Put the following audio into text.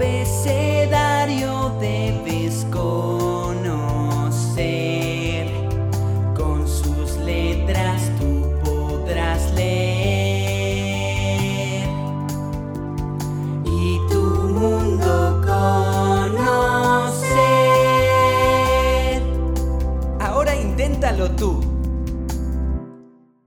abecedario debes conocer. Con sus letras tú podrás leer. Y tu mundo conocer. Ahora inténtalo tú.